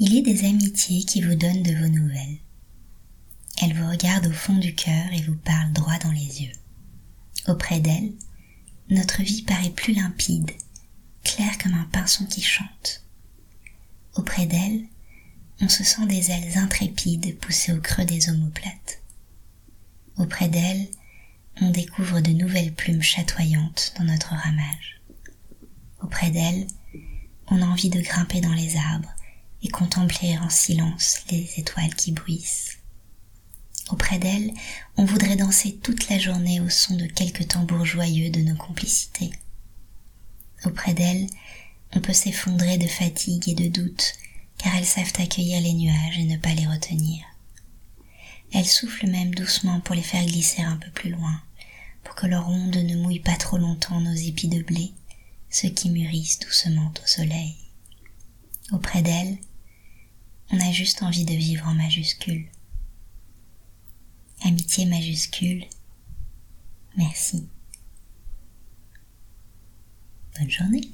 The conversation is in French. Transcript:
Il est des amitiés qui vous donnent de vos nouvelles. Elles vous regardent au fond du cœur et vous parlent droit dans les yeux. Auprès d'elles, notre vie paraît plus limpide, claire comme un pinson qui chante. Auprès d'elles, on se sent des ailes intrépides poussées au creux des omoplates. Auprès d'elles, on découvre de nouvelles plumes chatoyantes dans notre ramage. Auprès d'elles, on a envie de grimper dans les arbres et contempler en silence les étoiles qui bruissent. Auprès d'elles, on voudrait danser toute la journée au son de quelques tambours joyeux de nos complicités. Auprès d'elles, on peut s'effondrer de fatigue et de doute, car elles savent accueillir les nuages et ne pas les retenir. Elles soufflent même doucement pour les faire glisser un peu plus loin, pour que leur onde ne mouille pas trop longtemps nos épis de blé, ceux qui mûrissent doucement au soleil. Auprès d'elles, on a juste envie de vivre en majuscule. Amitié majuscule, merci. Bonne journée.